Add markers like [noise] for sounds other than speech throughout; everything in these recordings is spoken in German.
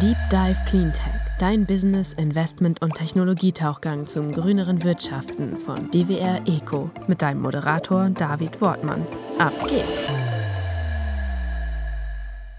Deep Dive Cleantech, dein Business, Investment und Technologietauchgang zum grüneren Wirtschaften von DWR Eco mit deinem Moderator David Wortmann. Ab geht's!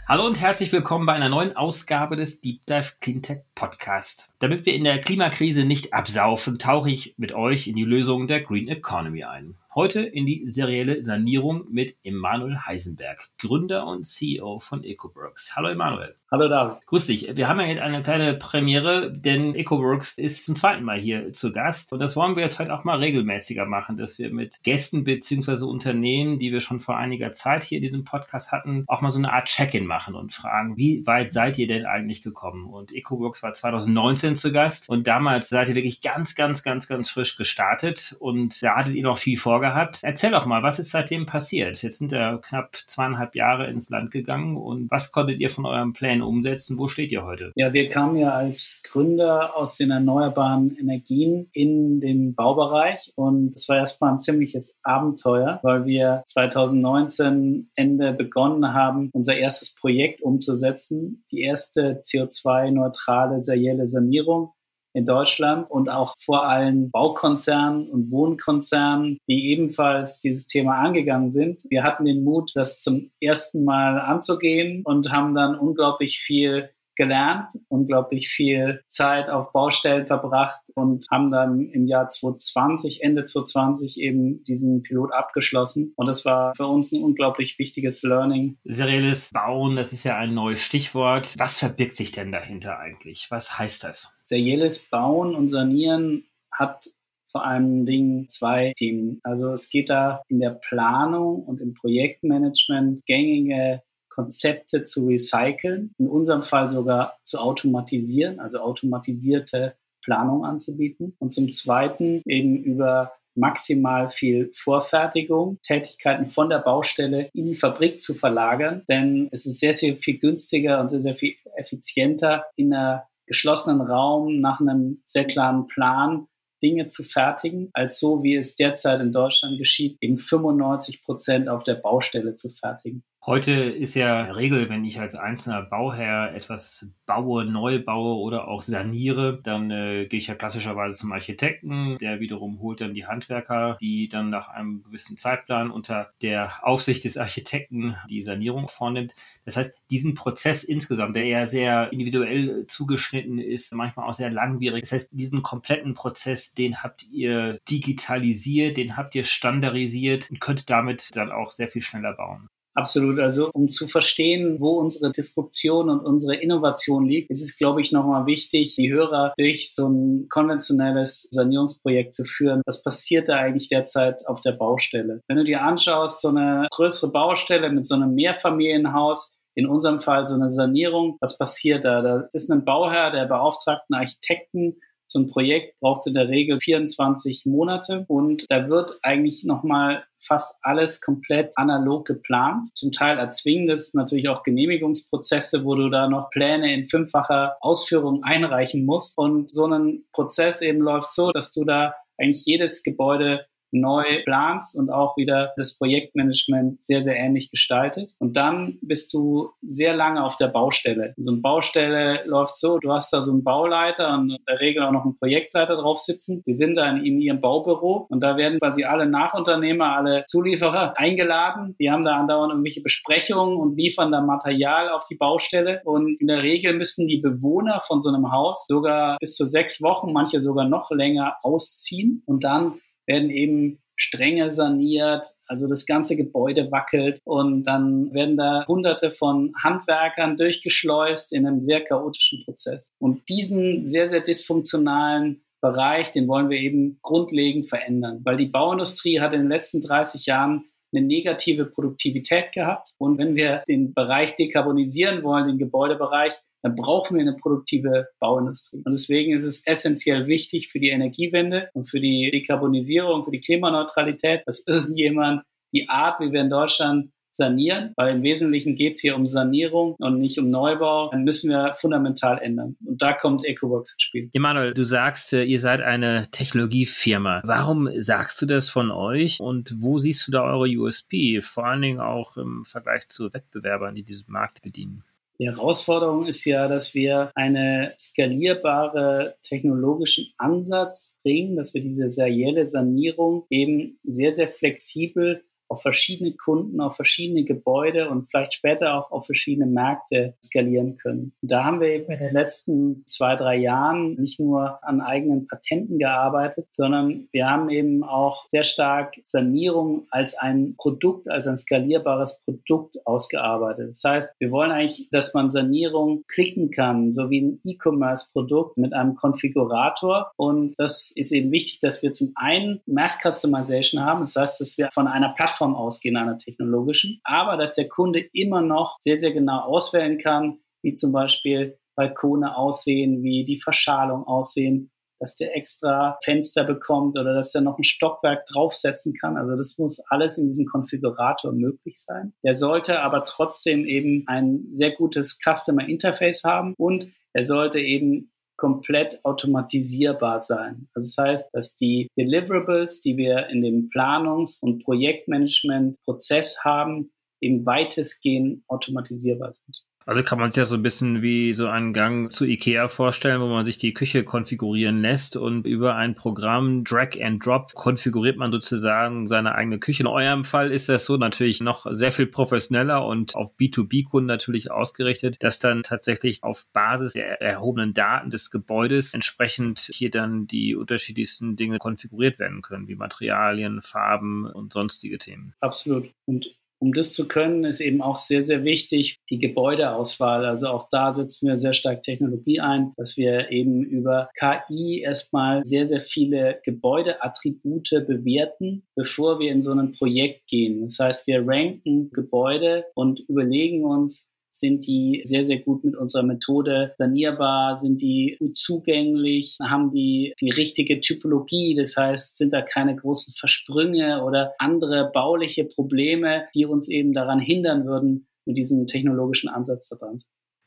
Hallo und herzlich willkommen bei einer neuen Ausgabe des Deep Dive Cleantech Podcast. Damit wir in der Klimakrise nicht absaufen, tauche ich mit euch in die Lösung der Green Economy ein. Heute in die serielle Sanierung mit Emanuel Heisenberg, Gründer und CEO von EcoWorks. Hallo Emanuel. Hallo David. Grüß dich. Wir haben ja jetzt eine kleine Premiere, denn EcoWorks ist zum zweiten Mal hier zu Gast. Und das wollen wir jetzt vielleicht auch mal regelmäßiger machen, dass wir mit Gästen beziehungsweise Unternehmen, die wir schon vor einiger Zeit hier in diesem Podcast hatten, auch mal so eine Art Check-in machen und fragen, wie weit seid ihr denn eigentlich gekommen? Und EcoWorks war 2019 zu Gast und damals seid ihr wirklich ganz, ganz, ganz, ganz frisch gestartet und da hattet ihr noch viel vorgehabt. Erzähl doch mal, was ist seitdem passiert? Jetzt sind ja knapp zweieinhalb Jahre ins Land gegangen und was konntet ihr von eurem Plan Pläne umsetzen. Wo steht ihr heute? Ja, wir kamen ja als Gründer aus den erneuerbaren Energien in den Baubereich und es war erstmal ein ziemliches Abenteuer, weil wir 2019 Ende begonnen haben, unser erstes Projekt umzusetzen, die erste CO2-neutrale serielle Sanierung in Deutschland und auch vor allem Baukonzernen und Wohnkonzernen, die ebenfalls dieses Thema angegangen sind. Wir hatten den Mut, das zum ersten Mal anzugehen und haben dann unglaublich viel gelernt, unglaublich viel Zeit auf Baustellen verbracht und haben dann im Jahr 2020, Ende 2020 eben diesen Pilot abgeschlossen. Und das war für uns ein unglaublich wichtiges Learning. Serielles Bauen, das ist ja ein neues Stichwort. Was verbirgt sich denn dahinter eigentlich? Was heißt das? Serielles Bauen und Sanieren hat vor allen Dingen zwei Themen. Also es geht da in der Planung und im Projektmanagement gängige Konzepte zu recyceln, in unserem Fall sogar zu automatisieren, also automatisierte Planung anzubieten. Und zum Zweiten eben über maximal viel Vorfertigung, Tätigkeiten von der Baustelle in die Fabrik zu verlagern, denn es ist sehr, sehr viel günstiger und sehr, sehr viel effizienter in einer geschlossenen Raum nach einem sehr klaren Plan Dinge zu fertigen, als so, wie es derzeit in Deutschland geschieht, eben 95 Prozent auf der Baustelle zu fertigen. Heute ist ja Regel, wenn ich als einzelner Bauherr etwas baue, neu baue oder auch saniere, dann äh, gehe ich ja klassischerweise zum Architekten, der wiederum holt dann die Handwerker, die dann nach einem gewissen Zeitplan unter der Aufsicht des Architekten die Sanierung vornimmt. Das heißt, diesen Prozess insgesamt, der ja sehr individuell zugeschnitten ist, manchmal auch sehr langwierig. Das heißt, diesen kompletten Prozess, den habt ihr digitalisiert, den habt ihr standardisiert und könnt damit dann auch sehr viel schneller bauen. Absolut. Also um zu verstehen, wo unsere Disruption und unsere Innovation liegt, ist es, glaube ich, nochmal wichtig, die Hörer durch so ein konventionelles Sanierungsprojekt zu führen. Was passiert da eigentlich derzeit auf der Baustelle? Wenn du dir anschaust, so eine größere Baustelle mit so einem Mehrfamilienhaus, in unserem Fall so eine Sanierung, was passiert da? Da ist ein Bauherr, der beauftragt einen Architekten, so ein Projekt braucht in der Regel 24 Monate und da wird eigentlich nochmal fast alles komplett analog geplant. Zum Teil erzwingen das natürlich auch Genehmigungsprozesse, wo du da noch Pläne in fünffacher Ausführung einreichen musst. Und so ein Prozess eben läuft so, dass du da eigentlich jedes Gebäude neu planst und auch wieder das Projektmanagement sehr, sehr ähnlich gestaltest. Und dann bist du sehr lange auf der Baustelle. So eine Baustelle läuft so, du hast da so einen Bauleiter und in der Regel auch noch einen Projektleiter drauf sitzen. Die sind da in, in ihrem Baubüro und da werden quasi alle Nachunternehmer, alle Zulieferer eingeladen. Die haben da andauernd irgendwelche Besprechungen und liefern da Material auf die Baustelle. Und in der Regel müssen die Bewohner von so einem Haus sogar bis zu sechs Wochen, manche sogar noch länger ausziehen und dann werden eben Stränge saniert, also das ganze Gebäude wackelt und dann werden da hunderte von Handwerkern durchgeschleust in einem sehr chaotischen Prozess. Und diesen sehr, sehr dysfunktionalen Bereich, den wollen wir eben grundlegend verändern, weil die Bauindustrie hat in den letzten 30 Jahren eine negative Produktivität gehabt. Und wenn wir den Bereich dekarbonisieren wollen, den Gebäudebereich, dann brauchen wir eine produktive Bauindustrie. Und deswegen ist es essentiell wichtig für die Energiewende und für die Dekarbonisierung, für die Klimaneutralität, dass irgendjemand die Art, wie wir in Deutschland sanieren, weil im Wesentlichen geht es hier um Sanierung und nicht um Neubau, dann müssen wir fundamental ändern. Und da kommt EcoWorks ins Spiel. Emanuel, du sagst, äh, ihr seid eine Technologiefirma. Warum sagst du das von euch und wo siehst du da eure USP, vor allen Dingen auch im Vergleich zu Wettbewerbern, die diesen Markt bedienen? Die Herausforderung ist ja, dass wir eine skalierbare technologischen Ansatz bringen, dass wir diese serielle Sanierung eben sehr, sehr flexibel auf verschiedene Kunden, auf verschiedene Gebäude und vielleicht später auch auf verschiedene Märkte skalieren können. Da haben wir in den letzten zwei, drei Jahren nicht nur an eigenen Patenten gearbeitet, sondern wir haben eben auch sehr stark Sanierung als ein Produkt, als ein skalierbares Produkt ausgearbeitet. Das heißt, wir wollen eigentlich, dass man Sanierung klicken kann, so wie ein E-Commerce-Produkt mit einem Konfigurator. Und das ist eben wichtig, dass wir zum einen Mass Customization haben. Das heißt, dass wir von einer Plattform Plattform ausgehen, einer technologischen, aber dass der Kunde immer noch sehr, sehr genau auswählen kann, wie zum Beispiel Balkone aussehen, wie die Verschalung aussehen, dass der extra Fenster bekommt oder dass er noch ein Stockwerk draufsetzen kann. Also das muss alles in diesem Konfigurator möglich sein. Der sollte aber trotzdem eben ein sehr gutes Customer Interface haben und er sollte eben komplett automatisierbar sein. Also das heißt, dass die Deliverables, die wir in dem Planungs- und Projektmanagement-Prozess haben, eben weitestgehend automatisierbar sind. Also kann man sich ja so ein bisschen wie so einen Gang zu Ikea vorstellen, wo man sich die Küche konfigurieren lässt und über ein Programm Drag and Drop konfiguriert man sozusagen seine eigene Küche. In eurem Fall ist das so natürlich noch sehr viel professioneller und auf B2B-Kunden natürlich ausgerichtet, dass dann tatsächlich auf Basis der erhobenen Daten des Gebäudes entsprechend hier dann die unterschiedlichsten Dinge konfiguriert werden können, wie Materialien, Farben und sonstige Themen. Absolut. Und um das zu können, ist eben auch sehr, sehr wichtig die Gebäudeauswahl. Also auch da setzen wir sehr stark Technologie ein, dass wir eben über KI erstmal sehr, sehr viele Gebäudeattribute bewerten, bevor wir in so ein Projekt gehen. Das heißt, wir ranken Gebäude und überlegen uns, sind die sehr, sehr gut mit unserer Methode sanierbar? Sind die gut zugänglich? Haben die die richtige Typologie? Das heißt, sind da keine großen Versprünge oder andere bauliche Probleme, die uns eben daran hindern würden, mit diesem technologischen Ansatz zu dran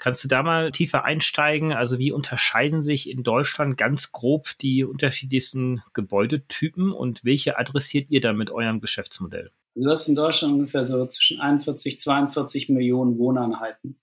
Kannst du da mal tiefer einsteigen? Also wie unterscheiden sich in Deutschland ganz grob die unterschiedlichsten Gebäudetypen und welche adressiert ihr da mit eurem Geschäftsmodell? Du hast in Deutschland ungefähr so zwischen 41, 42 Millionen Wohneinheiten.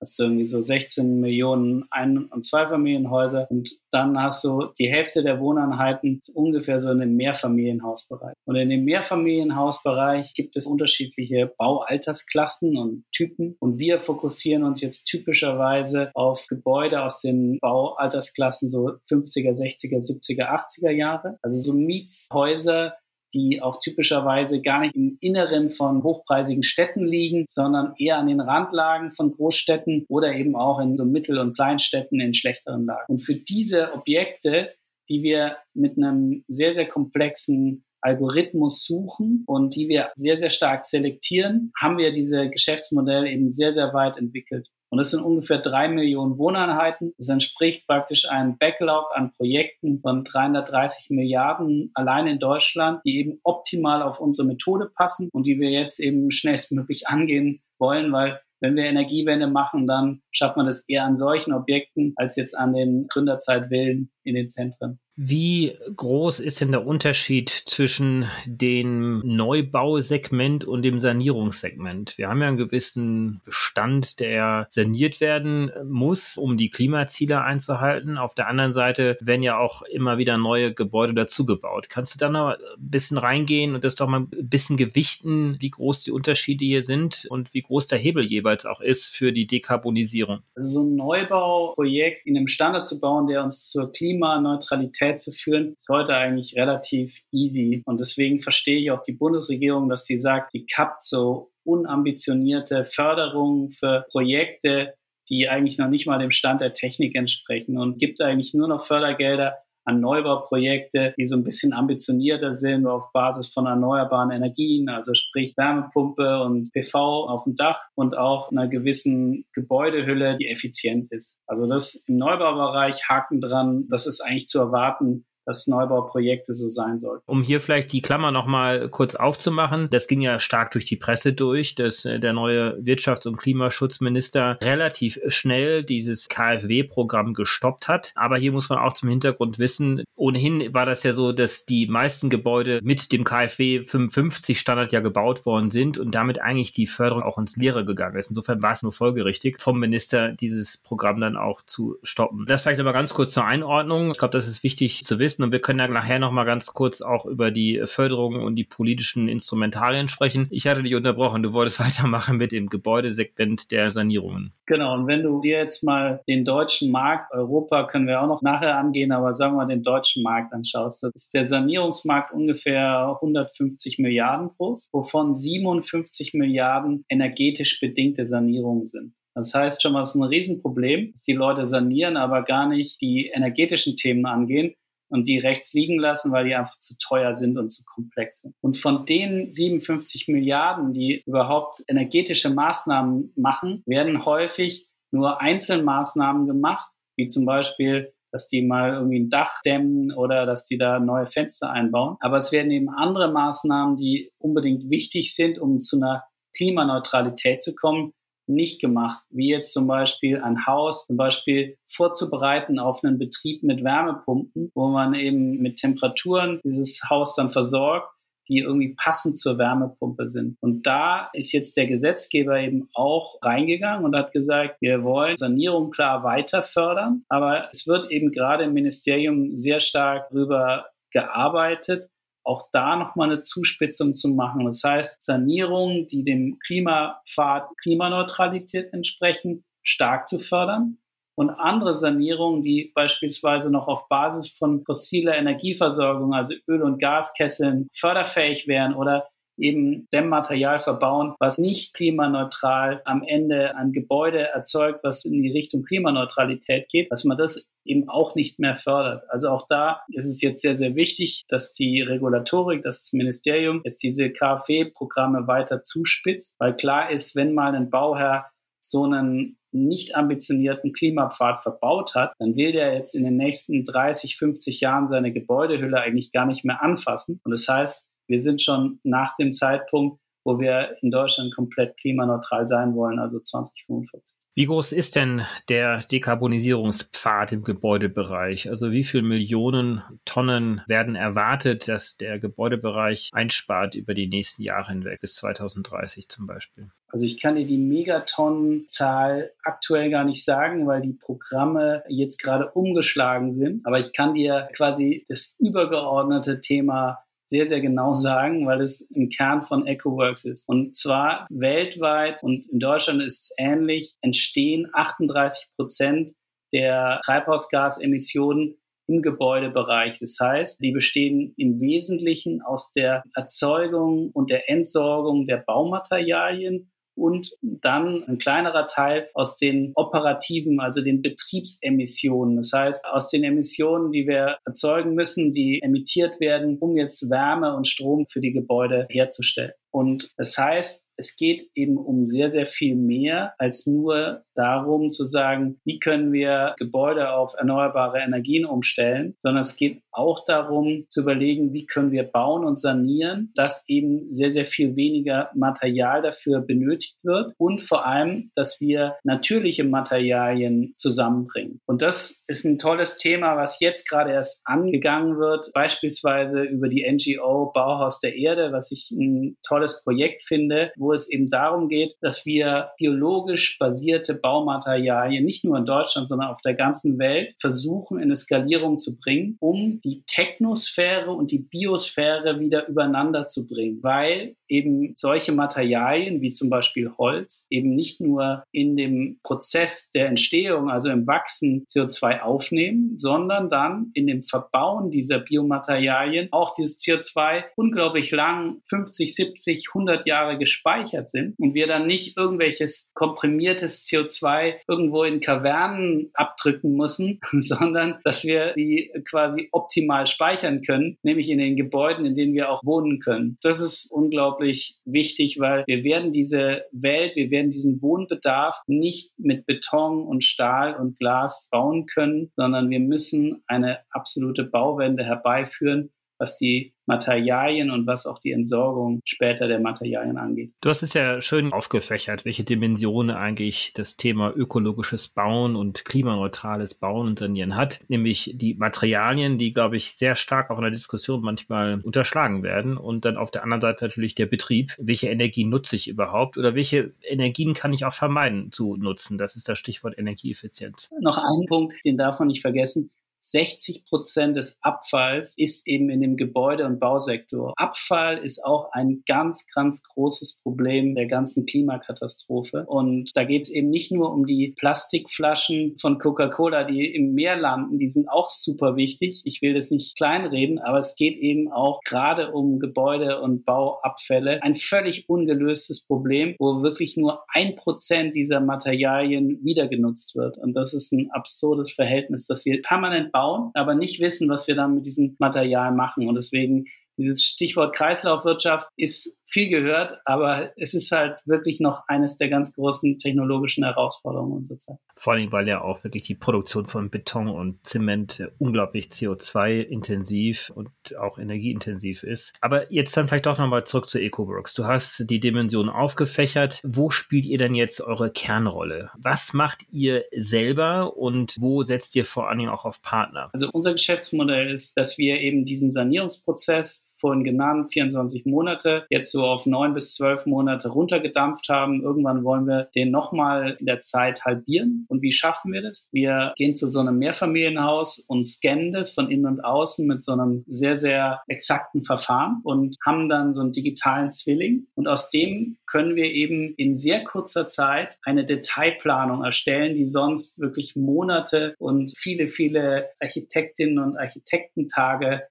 Hast du irgendwie so 16 Millionen Ein- und Zweifamilienhäuser und dann hast du die Hälfte der Wohneinheiten ungefähr so in dem Mehrfamilienhausbereich. Und in dem Mehrfamilienhausbereich gibt es unterschiedliche Baualtersklassen und Typen. Und wir fokussieren uns jetzt typischerweise auf Gebäude aus den Baualtersklassen so 50er, 60er, 70er, 80er Jahre. Also so Mietshäuser, die auch typischerweise gar nicht im Inneren von hochpreisigen Städten liegen, sondern eher an den Randlagen von Großstädten oder eben auch in so Mittel- und Kleinstädten in schlechteren Lagen. Und für diese Objekte, die wir mit einem sehr, sehr komplexen Algorithmus suchen und die wir sehr, sehr stark selektieren, haben wir diese Geschäftsmodelle eben sehr, sehr weit entwickelt. Und das sind ungefähr drei Millionen Wohneinheiten. Das entspricht praktisch einem Backlog an Projekten von 330 Milliarden allein in Deutschland, die eben optimal auf unsere Methode passen und die wir jetzt eben schnellstmöglich [laughs] angehen wollen, weil wenn wir Energiewende machen, dann schafft man das eher an solchen Objekten als jetzt an den Gründerzeitwillen in den Zentren. Wie groß ist denn der Unterschied zwischen dem Neubausegment und dem Sanierungssegment? Wir haben ja einen gewissen Bestand, der saniert werden muss, um die Klimaziele einzuhalten. Auf der anderen Seite werden ja auch immer wieder neue Gebäude dazugebaut. Kannst du da noch ein bisschen reingehen und das doch mal ein bisschen gewichten, wie groß die Unterschiede hier sind und wie groß der Hebel jeweils auch ist für die Dekarbonisierung? Also so ein Neubauprojekt in einem Standard zu bauen, der uns zur Klimaneutralität Mobilität zu führen, ist heute eigentlich relativ easy. Und deswegen verstehe ich auch die Bundesregierung, dass sie sagt, die kappt so unambitionierte Förderungen für Projekte, die eigentlich noch nicht mal dem Stand der Technik entsprechen und gibt eigentlich nur noch Fördergelder an Neubauprojekte, die so ein bisschen ambitionierter sind auf Basis von erneuerbaren Energien, also sprich Wärmepumpe und PV auf dem Dach und auch einer gewissen Gebäudehülle, die effizient ist. Also das im Neubaubereich Haken dran, das ist eigentlich zu erwarten, dass Neubauprojekte so sein sollten. Um hier vielleicht die Klammer nochmal kurz aufzumachen, das ging ja stark durch die Presse durch, dass äh, der neue Wirtschafts- und Klimaschutzminister relativ schnell dieses KfW-Programm gestoppt hat. Aber hier muss man auch zum Hintergrund wissen, ohnehin war das ja so, dass die meisten Gebäude mit dem KfW 55 Standard ja gebaut worden sind und damit eigentlich die Förderung auch ins Leere gegangen ist. Insofern war es nur folgerichtig vom Minister, dieses Programm dann auch zu stoppen. Das vielleicht aber ganz kurz zur Einordnung. Ich glaube, das ist wichtig zu wissen und wir können dann nachher noch mal ganz kurz auch über die Förderung und die politischen Instrumentarien sprechen. Ich hatte dich unterbrochen. Du wolltest [laughs] weitermachen mit dem Gebäudesegment der Sanierungen. Genau. Und wenn du dir jetzt mal den deutschen Markt, Europa können wir auch noch nachher angehen, aber sagen wir den deutschen Markt anschaust, das ist der Sanierungsmarkt ungefähr 150 Milliarden groß, wovon 57 Milliarden energetisch bedingte Sanierungen sind. Das heißt schon mal, es ist ein Riesenproblem, dass die Leute sanieren, aber gar nicht die energetischen Themen angehen und die rechts liegen lassen, weil die einfach zu teuer sind und zu komplex sind. Und von den 57 Milliarden, die überhaupt energetische Maßnahmen machen, werden häufig nur Einzelmaßnahmen gemacht, wie zum Beispiel dass die mal irgendwie ein Dach dämmen oder dass die da neue Fenster einbauen. Aber es werden eben andere Maßnahmen, die unbedingt wichtig sind, um zu einer Klimaneutralität zu kommen, nicht gemacht, wie jetzt zum Beispiel ein Haus zum Beispiel vorzubereiten auf einen Betrieb mit Wärmepumpen, wo man eben mit Temperaturen dieses Haus dann versorgt, die irgendwie passend zur Wärmepumpe sind. Und da ist jetzt der Gesetzgeber eben auch reingegangen und hat gesagt, wir wollen Sanierung klar weiter fördern, aber es wird eben gerade im Ministerium sehr stark darüber gearbeitet, auch da nochmal eine Zuspitzung zu machen. Das heißt, Sanierungen, die dem Klimapfad Klimaneutralität entsprechen, stark zu fördern und andere Sanierungen, die beispielsweise noch auf Basis von fossiler Energieversorgung, also Öl- und Gaskesseln, förderfähig wären oder eben Dämmmaterial verbauen, was nicht klimaneutral am Ende ein Gebäude erzeugt, was in die Richtung Klimaneutralität geht, dass man das eben auch nicht mehr fördert. Also auch da ist es jetzt sehr, sehr wichtig, dass die Regulatorik, dass das Ministerium jetzt diese KfW-Programme weiter zuspitzt, weil klar ist, wenn mal ein Bauherr so einen nicht ambitionierten Klimapfad verbaut hat, dann will der jetzt in den nächsten 30, 50 Jahren seine Gebäudehülle eigentlich gar nicht mehr anfassen. Und das heißt, wir sind schon nach dem Zeitpunkt, wo wir in Deutschland komplett klimaneutral sein wollen, also 2045. Wie groß ist denn der Dekarbonisierungspfad im Gebäudebereich? Also wie viele Millionen Tonnen werden erwartet, dass der Gebäudebereich einspart über die nächsten Jahre hinweg, bis 2030 zum Beispiel? Also ich kann dir die Megatonnenzahl aktuell gar nicht sagen, weil die Programme jetzt gerade umgeschlagen sind. Aber ich kann dir quasi das übergeordnete Thema sehr, sehr genau sagen, weil es im Kern von EcoWorks ist. Und zwar weltweit und in Deutschland ist es ähnlich, entstehen 38 Prozent der Treibhausgasemissionen im Gebäudebereich. Das heißt, die bestehen im Wesentlichen aus der Erzeugung und der Entsorgung der Baumaterialien und dann ein kleinerer Teil aus den operativen, also den Betriebsemissionen. Das heißt, aus den Emissionen, die wir erzeugen müssen, die emittiert werden, um jetzt Wärme und Strom für die Gebäude herzustellen. Und das heißt, es geht eben um sehr, sehr viel mehr als nur darum zu sagen, wie können wir Gebäude auf erneuerbare Energien umstellen, sondern es geht auch darum zu überlegen, wie können wir bauen und sanieren, dass eben sehr, sehr viel weniger Material dafür benötigt wird und vor allem, dass wir natürliche Materialien zusammenbringen. Und das ist ein tolles Thema, was jetzt gerade erst angegangen wird, beispielsweise über die NGO Bauhaus der Erde, was ich ein tolles Projekt finde, wo es eben darum geht, dass wir biologisch basierte Baumaterialien nicht nur in Deutschland, sondern auf der ganzen Welt versuchen, in eine Skalierung zu bringen, um die Technosphäre und die Biosphäre wieder übereinander zu bringen, weil eben solche Materialien wie zum Beispiel Holz eben nicht nur in dem Prozess der Entstehung, also im Wachsen CO2 aufnehmen, sondern dann in dem Verbauen dieser Biomaterialien auch dieses CO2 unglaublich lang, 50, 70, 100 Jahre gespeichert sind und wir dann nicht irgendwelches komprimiertes CO2 irgendwo in Kavernen abdrücken müssen, [laughs] sondern dass wir die quasi optimal speichern können, nämlich in den Gebäuden, in denen wir auch wohnen können. Das ist unglaublich unglaublich wichtig, weil wir werden diese Welt, wir werden diesen Wohnbedarf nicht mit Beton und Stahl und Glas bauen können, sondern wir müssen eine absolute Bauwende herbeiführen, was die Materialien und was auch die Entsorgung später der Materialien angeht. Du hast es ja schön aufgefächert, welche Dimensionen eigentlich das Thema ökologisches Bauen und klimaneutrales Bauen und Sanieren hat, nämlich die Materialien, die, glaube ich, sehr stark auch in der Diskussion manchmal unterschlagen werden und dann auf der anderen Seite natürlich der Betrieb. Welche Energien nutze ich überhaupt oder welche Energien kann ich auch vermeiden zu nutzen? Das ist das Stichwort Energieeffizienz. Noch ein Punkt, den darf man nicht vergessen. 60 Prozent des Abfalls ist eben in dem Gebäude- und Bausektor. Abfall ist auch ein ganz, ganz großes Problem der ganzen Klimakatastrophe. Und da geht es eben nicht nur um die Plastikflaschen von Coca-Cola, die im Meer landen, die sind auch super wichtig. Ich will das nicht kleinreden, aber es geht eben auch gerade um Gebäude- und Bauabfälle. Ein völlig ungelöstes Problem, wo wirklich nur ein Prozent dieser Materialien wieder genutzt wird. Und das ist ein absurdes Verhältnis, dass wir permanent bauen, aber nicht wissen, was wir dann mit diesem Material machen. Und deswegen dieses Stichwort Kreislaufwirtschaft ist viel gehört, aber es ist halt wirklich noch eines der ganz großen technologischen Herausforderungen unserer Zeit. Vor allem, weil ja auch wirklich die Produktion von Beton und Zement unglaublich CO2-intensiv und auch energieintensiv ist. Aber jetzt dann vielleicht doch nochmal zurück zu EcoWorks. Du hast die Dimension aufgefächert. Wo spielt ihr denn jetzt eure Kernrolle? Was macht ihr selber und wo setzt ihr vor allen Dingen auch auf Partner? Also unser Geschäftsmodell ist, dass wir eben diesen Sanierungsprozess vorhin genannt, 24 Monate, jetzt so auf neun bis zwölf Monate runtergedampft haben. Irgendwann wollen wir den nochmal in der Zeit halbieren. Und wie schaffen wir das? Wir gehen zu so einem Mehrfamilienhaus und scannen das von innen und außen mit so einem sehr, sehr exakten Verfahren und haben dann so einen digitalen Zwilling. Und aus dem können wir eben in sehr kurzer Zeit eine Detailplanung erstellen, die sonst wirklich Monate und viele, viele Architektinnen und Architektentage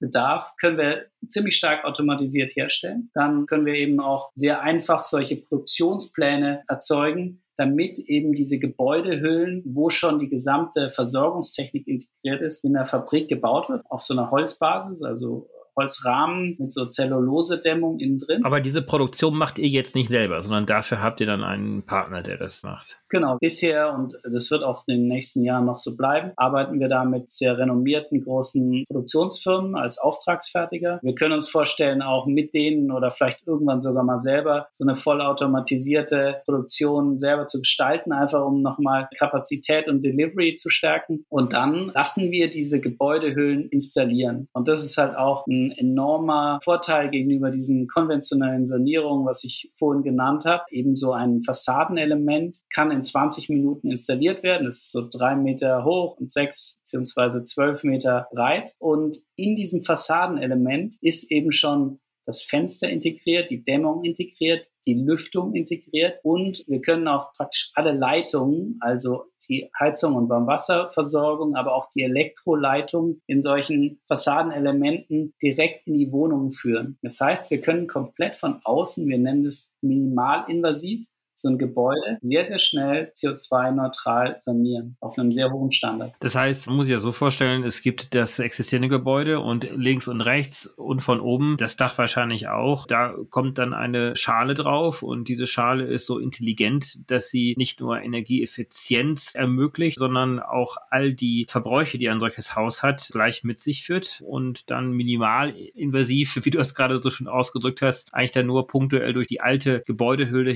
bedarf, können wir ziemlich stark automatisiert herstellen. Dann können wir eben auch sehr einfach solche Produktionspläne erzeugen, damit eben diese Gebäudehüllen, wo schon die gesamte Versorgungstechnik integriert ist, in der Fabrik gebaut wird, auf so einer Holzbasis, also Holzrahmen mit so Zellulose-Dämmung innen drin. Aber diese Produktion macht ihr jetzt nicht selber, sondern dafür habt ihr dann einen Partner, der das macht. Genau, bisher und das wird auch in den nächsten Jahren noch so bleiben, arbeiten wir da mit sehr renommierten großen Produktionsfirmen als Auftragsfertiger. Wir können uns vorstellen, auch mit denen oder vielleicht irgendwann sogar mal selber so eine vollautomatisierte Produktion selber zu gestalten, einfach um nochmal Kapazität und Delivery zu stärken. Und dann lassen wir diese Gebäudehüllen installieren. Und das ist halt auch ein enormer Vorteil gegenüber diesem konventionellen Sanierung, was ich vorhin genannt habe. Eben so ein Fassadenelement kann in 20 Minuten installiert werden. Das ist so drei Meter hoch und sechs beziehungsweise zwölf Meter breit. Und in diesem Fassadenelement ist eben schon das Fenster integriert, die Dämmung integriert, die Lüftung integriert und wir können auch praktisch alle Leitungen, also die Heizung und Warmwasserversorgung, aber auch die Elektroleitung in solchen Fassadenelementen direkt in die Wohnungen führen. Das heißt, wir können komplett von außen, wir nennen es minimalinvasiv, so ein Gebäude sehr, sehr schnell CO2-neutral sanieren auf einem sehr hohen Standard. Das heißt, man muss sich ja so vorstellen, es gibt das existierende Gebäude und links und rechts und von oben das Dach wahrscheinlich auch. Da kommt dann eine Schale drauf und diese Schale ist so intelligent, dass sie nicht nur Energieeffizienz ermöglicht, sondern auch all die Verbräuche, die ein solches Haus hat, gleich mit sich führt und dann minimal invasiv, [laughs] wie du es gerade so schon ausgedrückt hast, eigentlich dann nur punktuell durch die alte Gebäudehülle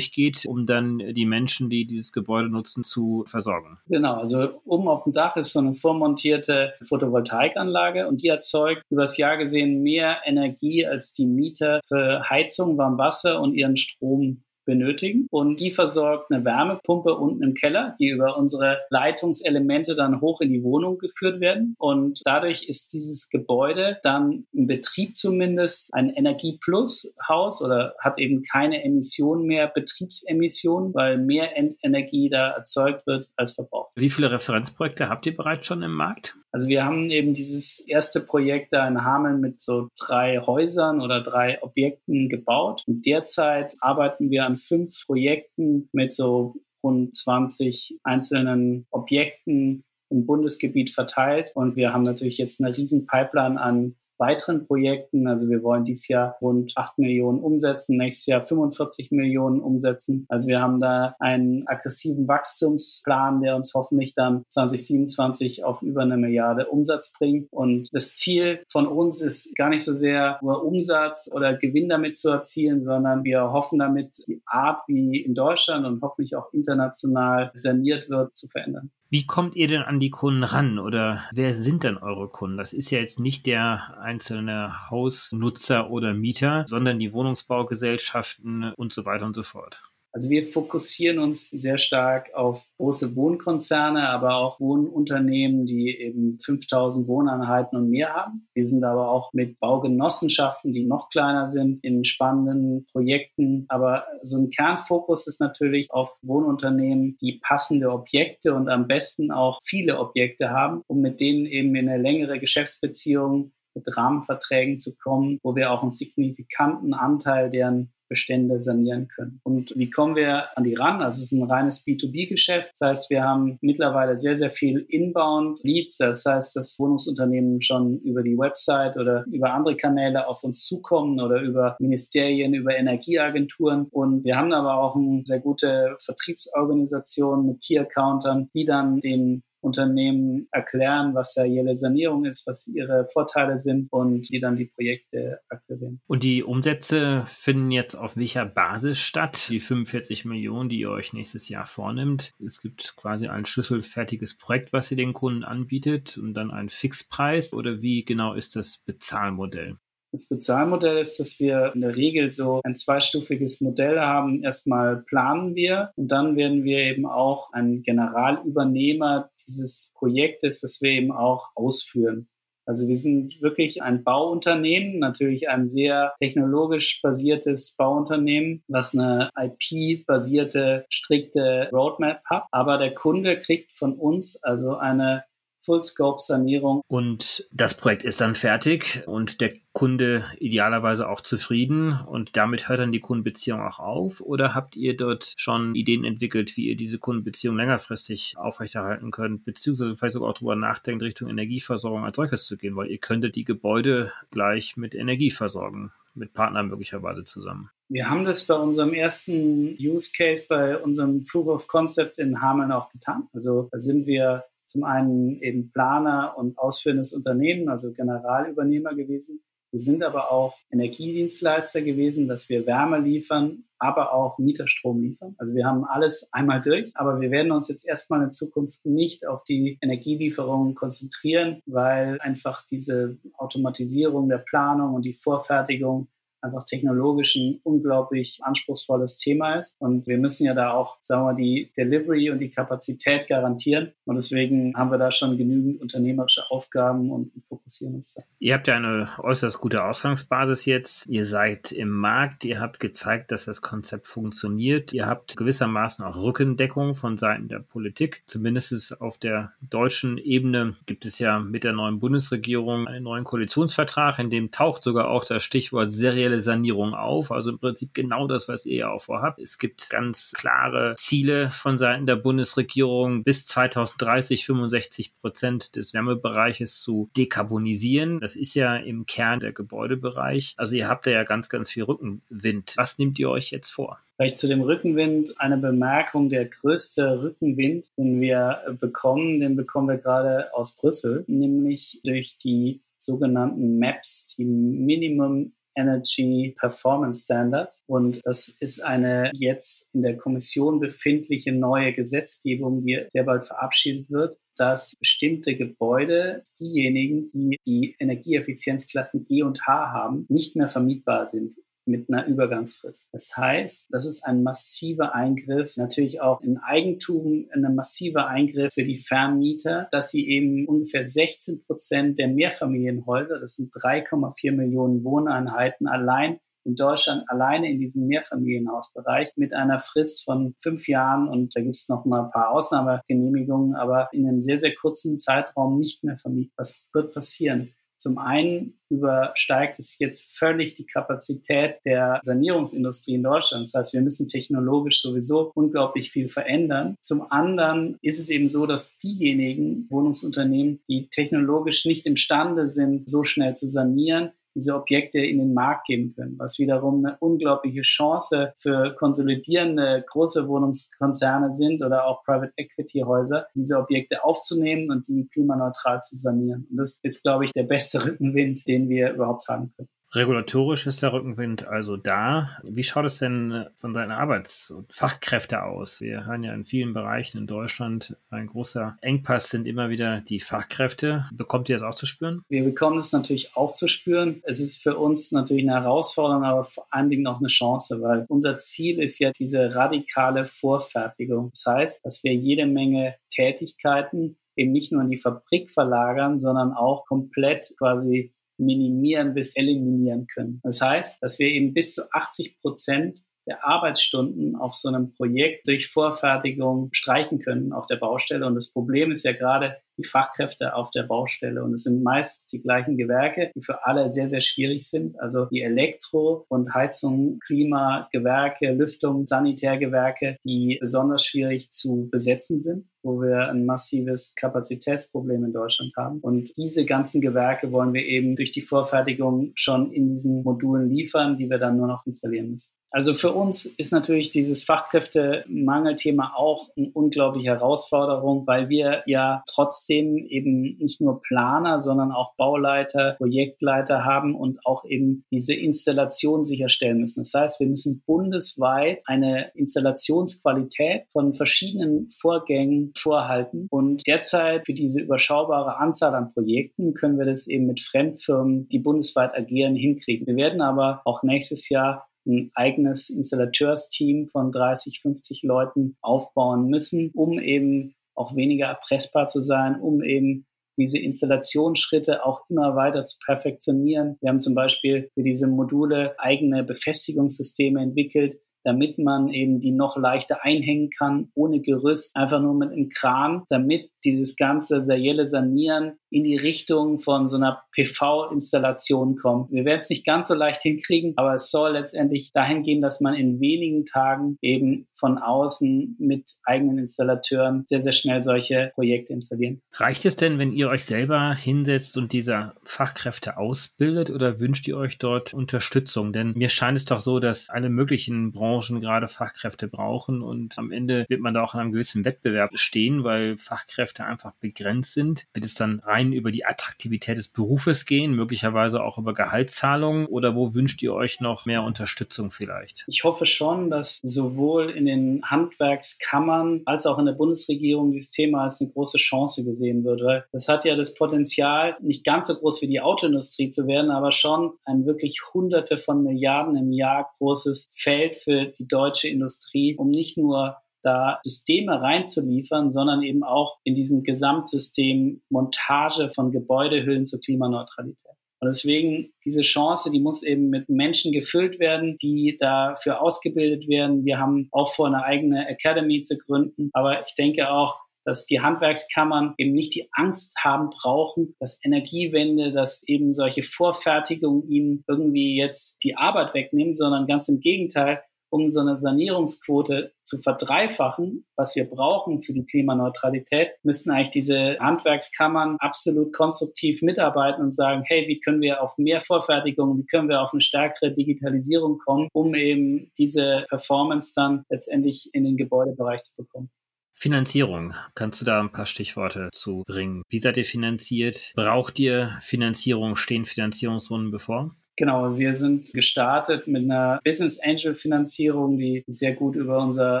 um dann die Menschen, die dieses Gebäude nutzen, zu versorgen. Genau, also oben auf dem Dach ist so eine vormontierte Photovoltaikanlage und die erzeugt übers Jahr gesehen mehr Energie als die Mieter für Heizung, Warmwasser und ihren Strom benötigen. Und die versorgt eine Wärmepumpe unten im Keller, die über unsere Leitungselemente dann hoch in die Wohnung geführt werden. Und dadurch ist dieses Gebäude dann im Betrieb zumindest ein Energie-Plus-Haus oder hat eben keine Emissionen mehr, Betriebsemissionen, weil mehr Energie da erzeugt wird als verbraucht. Wie viele Referenzprojekte habt ihr bereits schon im Markt? Also wir haben eben dieses erste Projekt da in Hameln mit so drei Häusern oder drei Objekten gebaut. Und derzeit arbeiten wir an fünf Projekten mit so rund 20 einzelnen Objekten im Bundesgebiet verteilt. Und wir haben natürlich jetzt eine riesen Pipeline an weiteren Projekten. Also wir wollen dieses Jahr rund 8 Millionen umsetzen, nächstes Jahr 45 Millionen umsetzen. Also wir haben da einen aggressiven Wachstumsplan, der uns hoffentlich dann 2027 auf über eine Milliarde Umsatz bringt. Und das Ziel von uns ist gar nicht so sehr nur Umsatz oder Gewinn damit zu erzielen, sondern wir hoffen damit die Art, wie in Deutschland und hoffentlich auch international saniert wird, zu verändern. Wie kommt ihr denn an die Kunden ran oder wer sind denn eure Kunden? Das ist ja jetzt nicht der einzelne Hausnutzer oder Mieter, sondern die Wohnungsbaugesellschaften und so weiter und so fort. Also wir fokussieren uns sehr stark auf große Wohnkonzerne, aber auch Wohnunternehmen, die eben 5000 Wohneinheiten und mehr haben. Wir sind aber auch mit Baugenossenschaften, die noch kleiner sind, in spannenden Projekten. Aber so ein Kernfokus ist natürlich auf Wohnunternehmen, die passende Objekte und am besten auch viele Objekte haben, um mit denen eben in eine längere Geschäftsbeziehung mit Rahmenverträgen zu kommen, wo wir auch einen signifikanten Anteil deren Bestände sanieren können. Und wie kommen wir an die ran? Also es ist ein reines B2B-Geschäft. Das heißt, wir haben mittlerweile sehr, sehr viel Inbound-Leads. Das heißt, dass Wohnungsunternehmen schon über die Website oder über andere Kanäle auf uns zukommen oder über Ministerien, über Energieagenturen. Und wir haben aber auch eine sehr gute Vertriebsorganisation mit Key-Accountern, die dann den Unternehmen erklären, was serielle Sanierung ist, was ihre Vorteile sind und die dann die Projekte akquirieren. Und die Umsätze finden jetzt auf welcher Basis statt? Die 45 Millionen, die ihr euch nächstes Jahr vornimmt. Es gibt quasi ein schlüsselfertiges Projekt, was ihr den Kunden anbietet und dann einen Fixpreis oder wie genau ist das Bezahlmodell? Das Bezahlmodell ist, dass wir in der Regel so ein zweistufiges Modell haben. Erstmal planen wir und dann werden wir eben auch ein Generalübernehmer dieses Projektes, das wir eben auch ausführen. Also wir sind wirklich ein Bauunternehmen, natürlich ein sehr technologisch basiertes Bauunternehmen, was eine IP-basierte, strikte Roadmap hat. Aber der Kunde kriegt von uns also eine Full-Scope-Sanierung. Und das Projekt ist dann fertig und der Kunde idealerweise auch zufrieden und damit hört dann die Kundenbeziehung auch auf? Oder habt ihr dort schon Ideen entwickelt, wie ihr diese Kundenbeziehung längerfristig aufrechterhalten könnt, beziehungsweise vielleicht sogar auch darüber nachdenkt, Richtung Energieversorgung als solches zu gehen, weil ihr könntet die Gebäude gleich mit Energie versorgen, mit Partnern möglicherweise zusammen? Wir haben das bei unserem ersten Use Case, bei unserem Proof of Concept in Hameln auch getan. Also sind wir zum einen eben Planer und ausführendes Unternehmen, also Generalübernehmer gewesen. Wir sind aber auch Energiedienstleister gewesen, dass wir Wärme liefern, aber auch Mieterstrom liefern. Also wir haben alles einmal durch, aber wir werden uns jetzt erstmal in Zukunft nicht auf die Energielieferungen konzentrieren, weil einfach diese Automatisierung der Planung und die Vorfertigung einfach technologisch ein unglaublich anspruchsvolles Thema ist. Und wir müssen ja da auch, sagen wir, die Delivery und die Kapazität garantieren. Und deswegen haben wir da schon genügend unternehmerische Aufgaben und fokussieren uns da. Ihr habt ja eine äußerst gute Ausgangsbasis jetzt. Ihr seid im Markt. Ihr habt gezeigt, dass das Konzept funktioniert. Ihr habt gewissermaßen auch Rückendeckung von Seiten der Politik. Zumindest auf der deutschen Ebene gibt es ja mit der neuen Bundesregierung einen neuen Koalitionsvertrag, in dem taucht sogar auch das Stichwort serielle industrielle Sanierung auf. Also im Prinzip genau das, was ihr ja auch vorhabt. Es gibt ganz klare Ziele von Seiten der Bundesregierung, bis 2030 65 Prozent des Wärmebereiches zu dekarbonisieren. Das ist ja im Kern der Gebäudebereich. Also ihr habt da ja ganz, ganz viel Rückenwind. Was nehmt ihr euch jetzt vor? Vielleicht zu dem Rückenwind eine Bemerkung. Der größte Rückenwind, den wir bekommen, den bekommen wir gerade aus Brüssel, nämlich durch die sogenannten MAPS, die Minimum Energy Performance Standards. Und das ist eine jetzt in der Kommission befindliche neue Gesetzgebung, die sehr bald verabschiedet wird dass bestimmte Gebäude, diejenigen, die die Energieeffizienzklassen G und H haben, nicht mehr vermietbar sind mit einer Übergangsfrist. Das heißt, das ist ein massiver Eingriff, natürlich auch in Eigentum, ein massiver Eingriff für die Vermieter, dass sie eben ungefähr 16 Prozent der Mehrfamilienhäuser, das sind 3,4 Millionen Wohneinheiten allein in Deutschland alleine in diesem Mehrfamilienhausbereich mit einer Frist von fünf Jahren und da gibt es noch mal ein paar Ausnahmegenehmigungen, aber in einem sehr, sehr kurzen Zeitraum nicht mehr vermieten. Was wird passieren? Zum einen übersteigt es jetzt völlig die Kapazität der Sanierungsindustrie in Deutschland. Das heißt, wir müssen technologisch sowieso unglaublich viel verändern. Zum anderen ist es eben so, dass diejenigen Wohnungsunternehmen, die technologisch nicht imstande sind, so schnell zu sanieren, diese Objekte in den Markt geben können, was wiederum eine unglaubliche Chance für konsolidierende große Wohnungskonzerne sind oder auch Private Equity Häuser, diese Objekte aufzunehmen und die klimaneutral zu sanieren. Und das ist, glaube ich, der beste Rückenwind, den wir überhaupt haben können. Regulatorisch ist der Rückenwind also da. Wie schaut es denn von seinen Arbeits- und Fachkräfte aus? Wir hören ja in vielen Bereichen in Deutschland, ein großer Engpass sind immer wieder die Fachkräfte. Bekommt ihr das auch zu spüren? Wir bekommen es natürlich auch zu spüren. Es ist für uns natürlich eine Herausforderung, aber vor allen Dingen auch eine Chance, weil unser Ziel ist ja diese radikale Vorfertigung. Das heißt, dass wir jede Menge Tätigkeiten eben nicht nur in die Fabrik verlagern, sondern auch komplett quasi minimieren bis eliminieren können. Das heißt, dass wir eben bis zu 80 Prozent der Arbeitsstunden auf so einem Projekt durch Vorfertigung streichen können auf der Baustelle. Und das Problem ist ja gerade, die Fachkräfte auf der Baustelle. Und es sind meist die gleichen Gewerke, die für alle sehr, sehr schwierig sind. Also die Elektro- und Heizung, Klimagewerke, Lüftung, Sanitärgewerke, die besonders schwierig zu besetzen sind wo wir ein massives Kapazitätsproblem in Deutschland haben. Und diese ganzen Gewerke wollen wir eben durch die Vorfertigung schon in diesen Modulen liefern, die wir dann nur noch installieren müssen. Also für uns ist natürlich dieses Fachkräftemangelthema auch eine unglaubliche Herausforderung, weil wir ja trotzdem eben nicht nur Planer, sondern auch Bauleiter, Projektleiter haben und auch eben diese Installation sicherstellen müssen. Das heißt, wir müssen bundesweit eine Installationsqualität von verschiedenen Vorgängen vorhalten. Und derzeit für diese überschaubare Anzahl an Projekten können wir das eben mit Fremdfirmen, die bundesweit agieren, hinkriegen. Wir werden aber auch nächstes Jahr ein eigenes Installateursteam von 30, 50 Leuten aufbauen müssen, um eben auch weniger erpressbar zu sein, um eben diese Installationsschritte auch immer weiter zu perfektionieren. Wir haben zum Beispiel für diese Module eigene Befestigungssysteme entwickelt, damit man eben die noch leichter einhängen kann, ohne Gerüst, einfach nur mit einem Kran, damit dieses ganze serielle Sanieren in die Richtung von so einer PV-Installation kommt. Wir werden es nicht ganz so leicht hinkriegen, aber es soll letztendlich dahin gehen, dass man in wenigen Tagen eben von außen mit eigenen Installateuren sehr, sehr schnell solche Projekte installieren. Reicht es denn, wenn ihr euch selber hinsetzt und diese Fachkräfte ausbildet oder wünscht ihr euch dort Unterstützung? Denn mir scheint es doch so, dass alle möglichen Branchen gerade Fachkräfte brauchen und am Ende wird man da auch in einem gewissen Wettbewerb stehen, weil Fachkräfte einfach begrenzt sind. Wird es dann rein rein über die Attraktivität des Berufes gehen, möglicherweise auch über Gehaltszahlungen oder wo wünscht ihr euch noch mehr Unterstützung vielleicht? Ich hoffe schon, dass sowohl in den Handwerkskammern als auch in der Bundesregierung dieses Thema als eine große Chance gesehen wird, weil das hat ja das Potenzial, nicht ganz so groß wie die Autoindustrie zu werden, aber schon ein wirklich hunderte von Milliarden im Jahr großes Feld für die deutsche Industrie, um nicht nur da Systeme reinzuliefern, sondern eben auch in diesem Gesamtsystem Montage von Gebäudehüllen zur Klimaneutralität. Und deswegen diese Chance, die muss eben mit Menschen gefüllt werden, die dafür ausgebildet werden. Wir haben auch vor, eine eigene Academy zu gründen. Aber ich denke auch, dass die Handwerkskammern eben nicht die Angst haben brauchen, dass Energiewende, dass eben solche Vorfertigungen ihnen irgendwie jetzt die Arbeit wegnehmen, sondern ganz im Gegenteil, um so eine Sanierungsquote zu verdreifachen, was wir brauchen für die Klimaneutralität, müssten eigentlich diese Handwerkskammern absolut konstruktiv mitarbeiten und sagen, hey, wie können wir auf mehr Vorfertigung, wie können wir auf eine stärkere Digitalisierung kommen, um eben diese Performance dann letztendlich in den Gebäudebereich zu bekommen. Finanzierung. Kannst du da ein paar Stichworte zu bringen? Wie seid ihr finanziert? Braucht ihr Finanzierung? Stehen Finanzierungsrunden bevor? Genau, wir sind gestartet mit einer Business Angel Finanzierung, die sehr gut über unser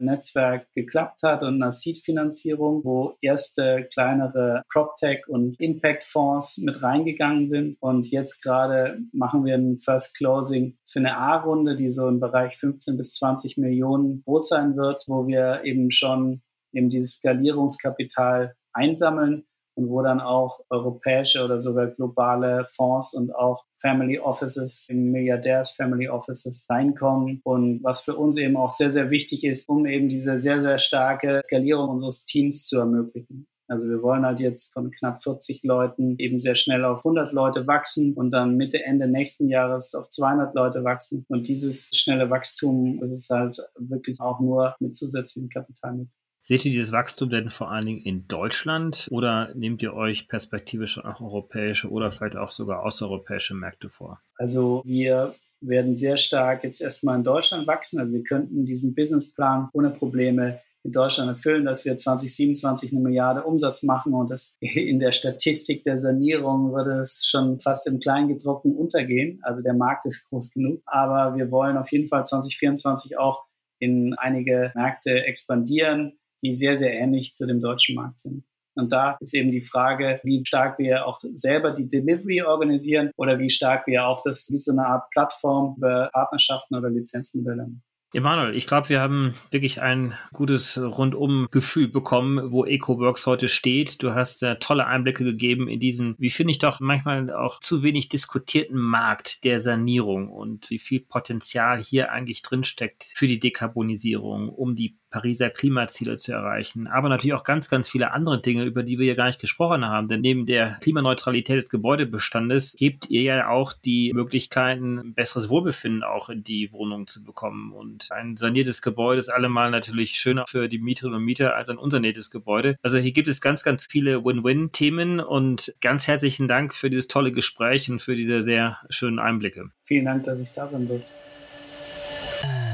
Netzwerk geklappt hat und einer Seed Finanzierung, wo erste kleinere PropTech und Impact Fonds mit reingegangen sind. Und jetzt gerade machen wir ein First Closing für eine A-Runde, die so im Bereich 15 bis 20 Millionen groß sein wird, wo wir eben schon eben dieses Skalierungskapital einsammeln und wo dann auch europäische oder sogar globale Fonds und auch Family Offices, Milliardärs Family Offices reinkommen und was für uns eben auch sehr, sehr wichtig ist, um eben diese sehr, sehr starke Skalierung unseres Teams zu ermöglichen. Also wir wollen halt jetzt von knapp 40 Leuten eben sehr schnell auf 100 Leute wachsen und dann Mitte, Ende nächsten Jahres auf 200 Leute wachsen. Und dieses schnelle Wachstum, das ist halt wirklich auch nur mit zusätzlichem Kapital mit. Seht ihr dieses Wachstum denn vor allen Dingen in Deutschland oder nehmt ihr euch perspektivisch auch europäische oder vielleicht auch sogar außereuropäische Märkte vor? Also wir werden sehr stark jetzt erstmal in Deutschland wachsen. Also wir könnten diesen Businessplan ohne Probleme in Deutschland erfüllen, dass wir 2027 eine Milliarde Umsatz machen und das [laughs] in der Statistik der Sanierung würde es schon fast im Kleingedruckten untergehen. Also der Markt ist groß genug. Aber wir wollen auf jeden Fall 2024 auch in einige Märkte expandieren, die sehr, sehr ähnlich zu dem deutschen Markt sind. Und da ist eben die Frage, wie stark wir auch selber die Delivery organisieren oder wie stark wir auch das wie so eine Art Plattform über Partnerschaften oder Lizenzmodelle. Emanuel, ich glaube, wir haben wirklich ein gutes Rundum-Gefühl bekommen, wo EcoWorks heute steht. Du hast äh, tolle Einblicke gegeben in diesen, wie finde ich doch manchmal auch zu wenig diskutierten Markt der Sanierung und wie viel Potenzial hier eigentlich drinsteckt für die Dekarbonisierung, um die Pariser Klimaziele zu erreichen, aber natürlich auch ganz, ganz viele andere Dinge, über die wir ja gar nicht gesprochen haben. Denn neben der Klimaneutralität des Gebäudebestandes gebt ihr ja auch die Möglichkeiten, ein besseres Wohlbefinden auch in die Wohnung zu bekommen. Und ein saniertes Gebäude ist allemal natürlich schöner für die Mieterinnen und Mieter als ein unsaniertes Gebäude. Also hier gibt es ganz, ganz viele Win-Win-Themen und ganz herzlichen Dank für dieses tolle Gespräch und für diese sehr schönen Einblicke. Vielen Dank, dass ich da sein durfte.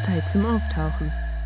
Zeit zum Auftauchen.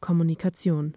Kommunikation